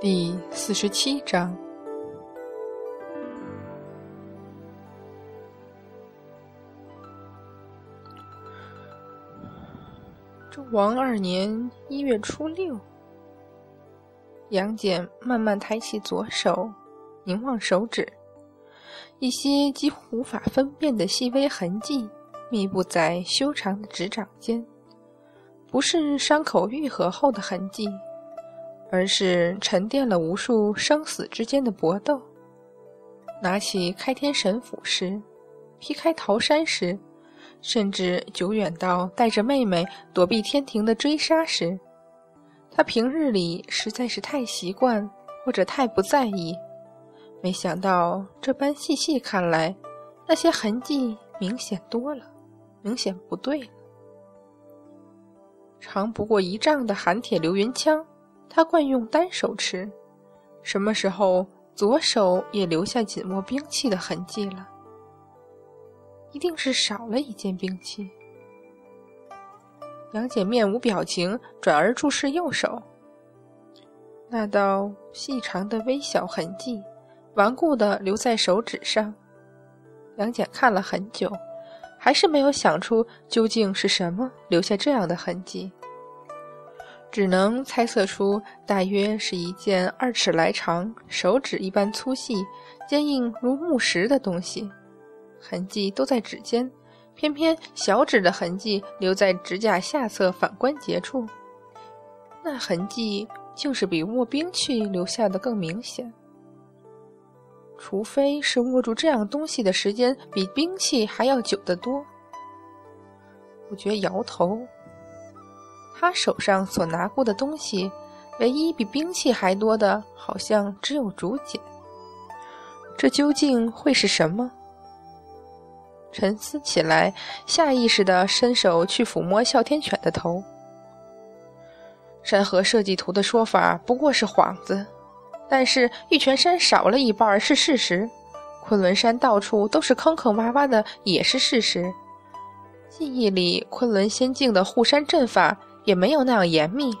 第四十七章。周王二年一月初六，杨戬慢慢抬起左手，凝望手指，一些几乎无法分辨的细微痕迹密布在修长的指掌间，不是伤口愈合后的痕迹。而是沉淀了无数生死之间的搏斗。拿起开天神斧时，劈开桃山时，甚至久远到带着妹妹躲避天庭的追杀时，他平日里实在是太习惯或者太不在意，没想到这般细细看来，那些痕迹明显多了，明显不对了。长不过一丈的寒铁流云枪。他惯用单手持，什么时候左手也留下紧握兵器的痕迹了？一定是少了一件兵器。杨戬面无表情，转而注视右手，那道细长的微小痕迹，顽固的留在手指上。杨戬看了很久，还是没有想出究竟是什么留下这样的痕迹。只能猜测出，大约是一件二尺来长、手指一般粗细、坚硬如木石的东西。痕迹都在指尖，偏偏小指的痕迹留在指甲下侧反关节处。那痕迹竟是比握兵器留下的更明显。除非是握住这样东西的时间比兵器还要久得多。不觉摇头。他手上所拿过的东西，唯一比兵器还多的，好像只有竹简。这究竟会是什么？沉思起来，下意识地伸手去抚摸哮天犬的头。山河设计图的说法不过是幌子，但是玉泉山少了一半是事实，昆仑山到处都是坑坑洼洼的也是事实。记忆里昆仑仙境的护山阵法。也没有那样严密，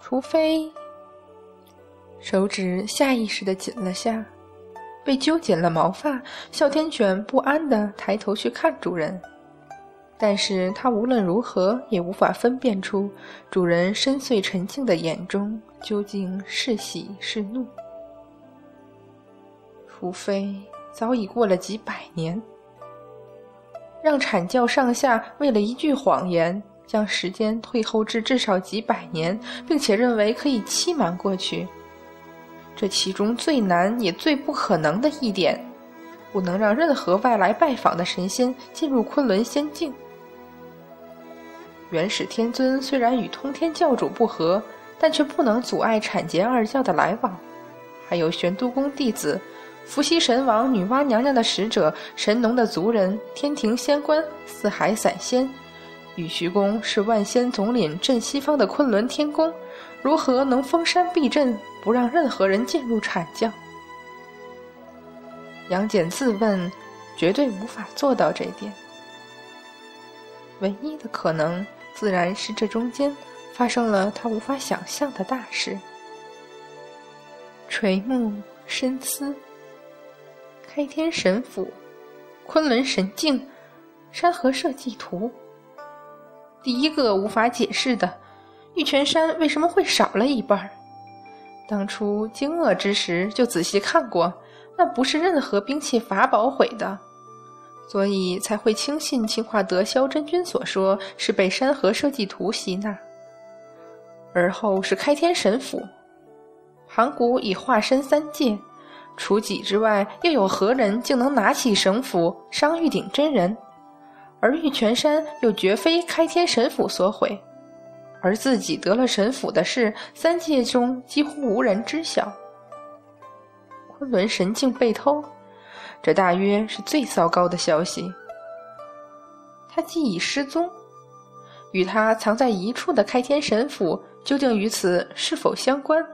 除非手指下意识的紧了下，被揪紧了毛发。哮天犬不安的抬头去看主人，但是它无论如何也无法分辨出主人深邃沉静的眼中究竟是喜是怒，除非早已过了几百年，让阐教上下为了一句谎言。将时间退后至至少几百年，并且认为可以欺瞒过去。这其中最难也最不可能的一点，不能让任何外来拜访的神仙进入昆仑仙境。元始天尊虽然与通天教主不和，但却不能阻碍阐劫二教的来往。还有玄都宫弟子、伏羲神王、女娲娘娘的使者、神农的族人、天庭仙官、四海散仙。玉虚宫是万仙总领镇西方的昆仑天宫，如何能封山闭镇，不让任何人进入阐教？杨戬自问，绝对无法做到这点。唯一的可能，自然是这中间发生了他无法想象的大事。垂目深思，开天神斧，昆仑神境，山河设计图。第一个无法解释的，玉泉山为什么会少了一半？当初惊愕之时就仔细看过，那不是任何兵器法宝毁的，所以才会轻信清化德萧真君所说是被山河设计图吸纳。而后是开天神斧，盘古已化身三界，除己之外，又有何人竟能拿起神斧伤玉鼎真人？而玉泉山又绝非开天神斧所毁，而自己得了神斧的事，三界中几乎无人知晓。昆仑神境被偷，这大约是最糟糕的消息。他既已失踪，与他藏在一处的开天神斧究竟与此是否相关？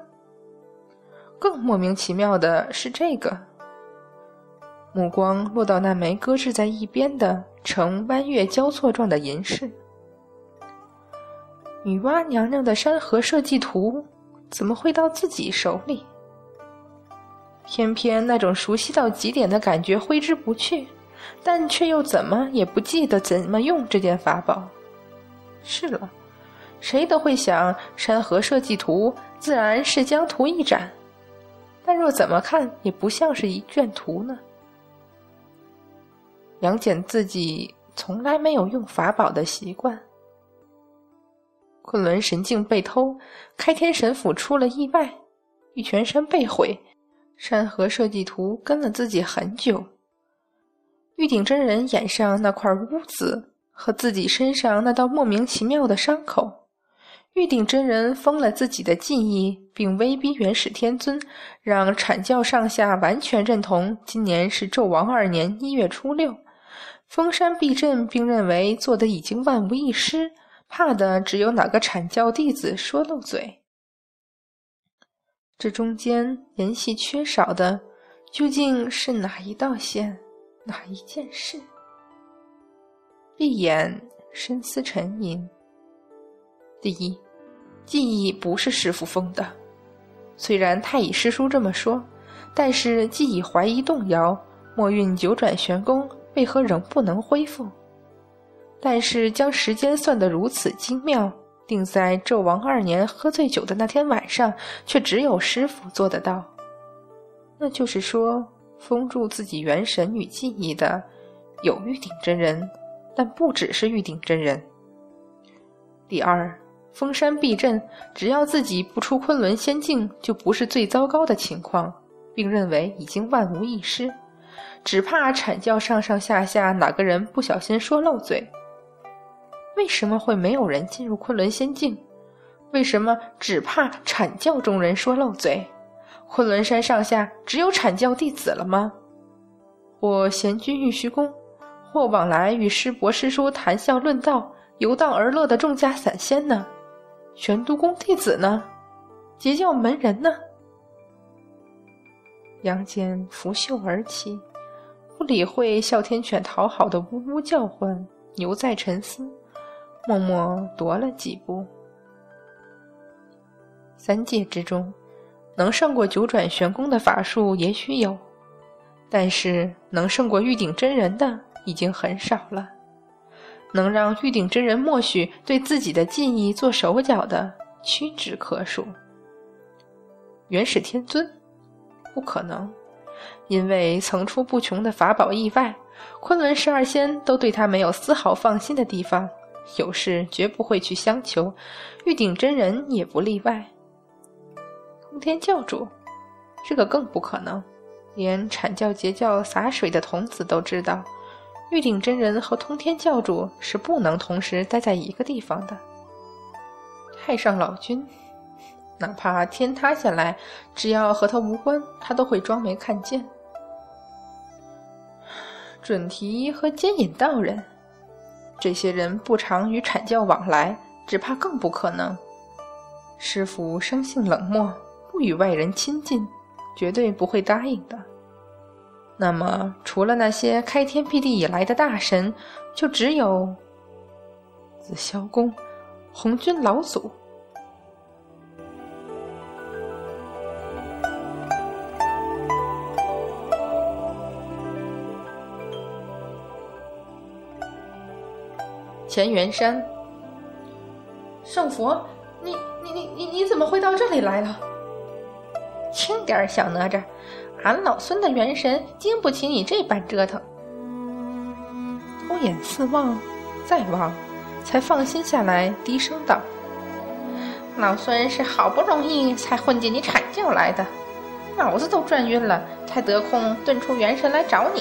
更莫名其妙的是这个。目光落到那枚搁置在一边的呈弯月交错状的银饰，女娲娘娘的山河设计图怎么会到自己手里？偏偏那种熟悉到极点的感觉挥之不去，但却又怎么也不记得怎么用这件法宝。是了，谁都会想山河设计图，自然是将图一展，但若怎么看也不像是一卷图呢。杨戬自己从来没有用法宝的习惯。昆仑神镜被偷，开天神府出了意外，玉泉山被毁。山河设计图跟了自己很久，玉鼎真人眼上那块污渍和自己身上那道莫名其妙的伤口，玉鼎真人封了自己的记忆，并威逼元始天尊让阐教上下完全认同今年是纣王二年一月初六，封山避阵，并认为做的已经万无一失，怕的只有哪个阐教弟子说漏嘴。这中间联系缺少的，究竟是哪一道线，哪一件事？闭眼深思沉吟。第一，记忆不是师傅封的，虽然太乙师叔这么说，但是既已怀疑动摇，末运九转玄功为何仍不能恢复？但是将时间算得如此精妙。定在纣王二年喝醉酒的那天晚上，却只有师傅做得到。那就是说，封住自己元神与记忆的有玉鼎真人，但不只是玉鼎真人。第二，封山避阵，只要自己不出昆仑仙境，就不是最糟糕的情况，并认为已经万无一失，只怕阐教上上下下哪个人不小心说漏嘴。为什么会没有人进入昆仑仙境？为什么只怕阐教中人说漏嘴？昆仑山上下只有阐教弟子了吗？或闲居玉虚宫，或往来与师伯师叔谈笑论道、游荡而乐的众家散仙呢？玄都宫弟子呢？截教门人呢？杨戬拂袖而起，不理会哮天犬讨好的呜呜叫唤，犹在沉思。默默踱了几步。三界之中，能胜过九转玄功的法术也许有，但是能胜过玉鼎真人的已经很少了。能让玉鼎真人默许对自己的记忆做手脚的屈指可数。元始天尊，不可能，因为层出不穷的法宝意外，昆仑十二仙都对他没有丝毫放心的地方。有事绝不会去相求，玉鼎真人也不例外。通天教主，这个更不可能。连阐教截教洒水的童子都知道，玉鼎真人和通天教主是不能同时待在一个地方的。太上老君，哪怕天塌下来，只要和他无关，他都会装没看见。准提和接引道人。这些人不常与阐教往来，只怕更不可能。师傅生性冷漠，不与外人亲近，绝对不会答应的。那么，除了那些开天辟地以来的大神，就只有紫霄宫红军老祖。乾元山，圣佛，你你你你你怎么会到这里来了？轻点，小哪吒，俺老孙的元神经不起你这般折腾。偷眼四望，再望，才放心下来，低声道：“老孙是好不容易才混进你阐教来的，脑子都转晕了，才得空遁出元神来找你。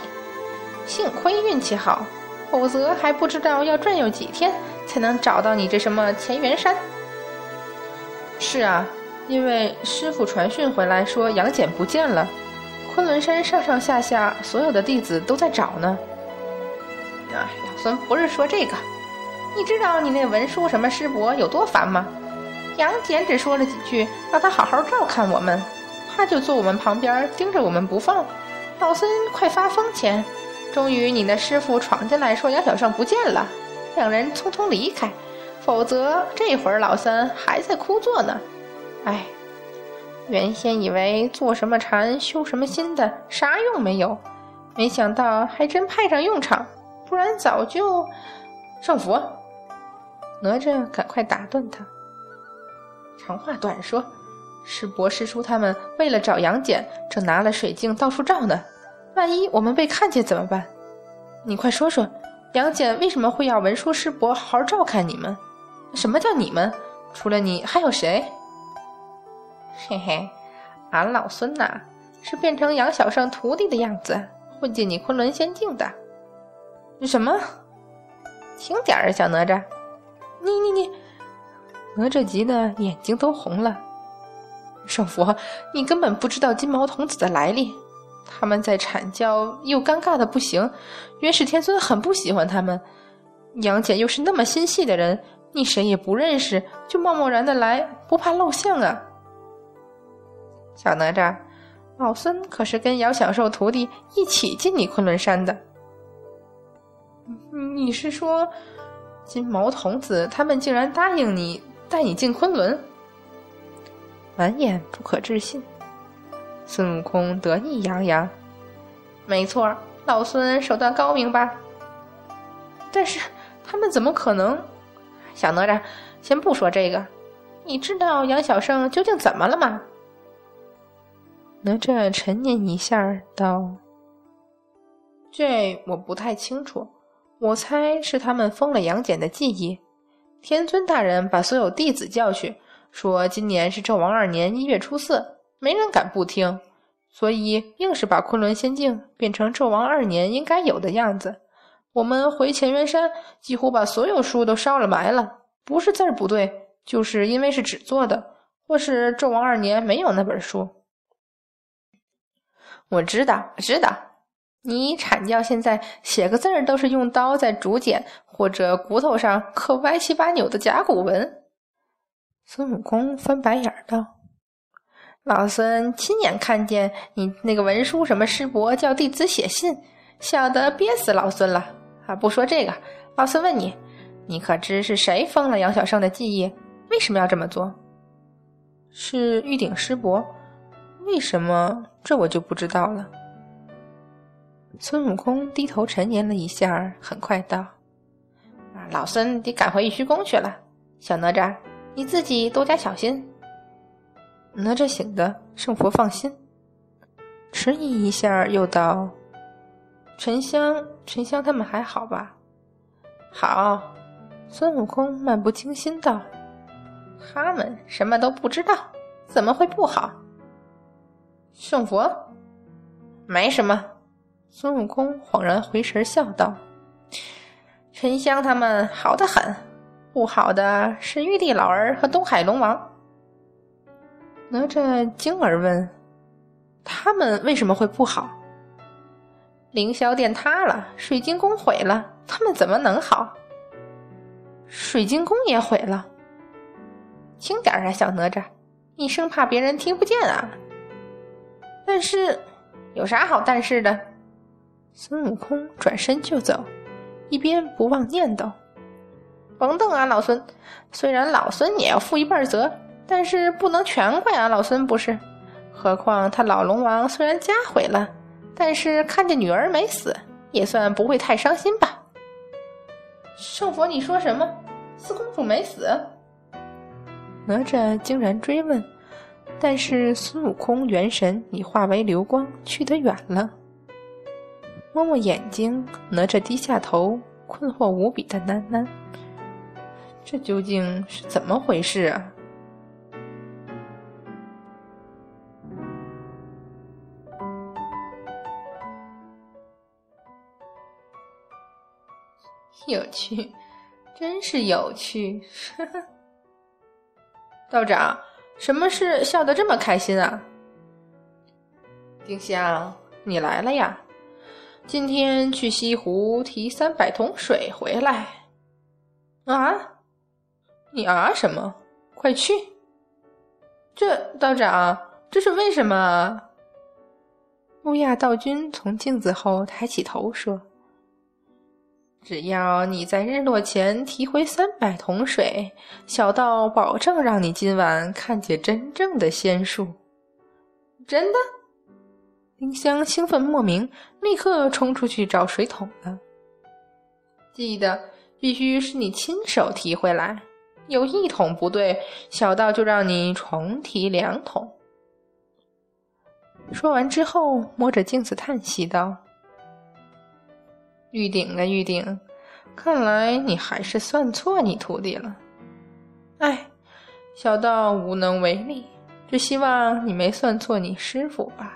幸亏运气好。”否则还不知道要转悠几天才能找到你这什么乾元山。是啊，因为师傅传讯回来说杨戬不见了，昆仑山上上下下所有的弟子都在找呢。啊，老孙不是说这个，你知道你那文书什么师伯有多烦吗？杨戬只说了几句，让他好好照看我们，他就坐我们旁边盯着我们不放，老孙快发疯前。终于，你那师傅闯进来，说杨小胜不见了，两人匆匆离开。否则，这会儿老三还在枯坐呢。哎，原先以为做什么禅修什么心的啥用没有，没想到还真派上用场，不然早就上佛。哪吒赶快打断他。长话短说，师伯师叔他们为了找杨戬，正拿了水镜到处照呢。万一我们被看见怎么办？你快说说，杨戬为什么会要文殊师伯好好照看你们？什么叫你们？除了你还有谁？嘿嘿，俺老孙呐，是变成杨小胜徒弟的样子，混进你昆仑仙境的。什么？轻点儿，小哪吒！你你你！哪吒急得眼睛都红了。圣佛，你根本不知道金毛童子的来历。他们在阐教又尴尬的不行，元始天尊很不喜欢他们。杨戬又是那么心细的人。你谁也不认识，就贸贸然的来，不怕露相啊？小哪吒，老孙可是跟姚小兽徒弟一起进你昆仑山的。你是说，金毛童子他们竟然答应你带你进昆仑？满眼不可置信。孙悟空得意洋洋：“没错，老孙手段高明吧？但是他们怎么可能？”小哪吒，先不说这个，你知道杨小胜究竟怎么了吗？哪吒沉吟一下，道：“这我不太清楚，我猜是他们封了杨戬的记忆。天尊大人把所有弟子叫去，说今年是纣王二年一月初四，没人敢不听，所以硬是把昆仑仙境变成纣王二年应该有的样子。”我们回乾元山，几乎把所有书都烧了埋了。不是字儿不对，就是因为是纸做的，或是纣王二年没有那本书。我知道，知道，你阐教现在写个字儿都是用刀在竹简或者骨头上刻歪七八扭的甲骨文。孙悟空翻白眼道：“老孙亲眼看见你那个文书什么师伯叫弟子写信，笑得憋死老孙了。”啊，不说这个，老孙问你，你可知是谁封了杨小胜的记忆？为什么要这么做？是玉鼎师伯，为什么？这我就不知道了。孙悟空低头沉吟了一下，很快道：“啊，老孙得赶回玉虚宫去了。小哪吒，你自己多加小心。”哪吒醒的，圣佛放心。迟疑一下，又道。沉香，沉香他们还好吧？好，孙悟空漫不经心道：“他们什么都不知道，怎么会不好？”圣佛，没什么。孙悟空恍然回神，笑道：“沉香他们好的很，不好的是玉帝老儿和东海龙王。”哪吒惊而问：“他们为什么会不好？”凌霄殿塌了，水晶宫毁了，他们怎么能好？水晶宫也毁了。轻点啊，小哪吒，你生怕别人听不见啊？但是有啥好但是的？孙悟空转身就走，一边不忘念叨：“甭瞪啊，老孙！虽然老孙也要负一半责，但是不能全怪俺老孙不是。何况他老龙王虽然家毁了。”但是看见女儿没死，也算不会太伤心吧？圣佛，你说什么？四公主没死？哪吒竟然追问，但是孙悟空元神已化为流光，去得远了。摸摸眼睛，哪吒低下头，困惑无比的喃喃：“这究竟是怎么回事啊？”有趣，真是有趣！道长，什么事笑得这么开心啊？丁香，你来了呀！今天去西湖提三百桶水回来。啊？你啊什么？快去！这道长，这是为什么？乌鸦道君从镜子后抬起头说。只要你在日落前提回三百桶水，小道保证让你今晚看见真正的仙术。真的？丁香兴奋莫名，立刻冲出去找水桶了。记得必须是你亲手提回来，有一桶不对，小道就让你重提两桶。说完之后，摸着镜子叹息道：“玉鼎啊，玉鼎，看来你还是算错你徒弟了。哎，小道无能为力，只希望你没算错你师傅吧。”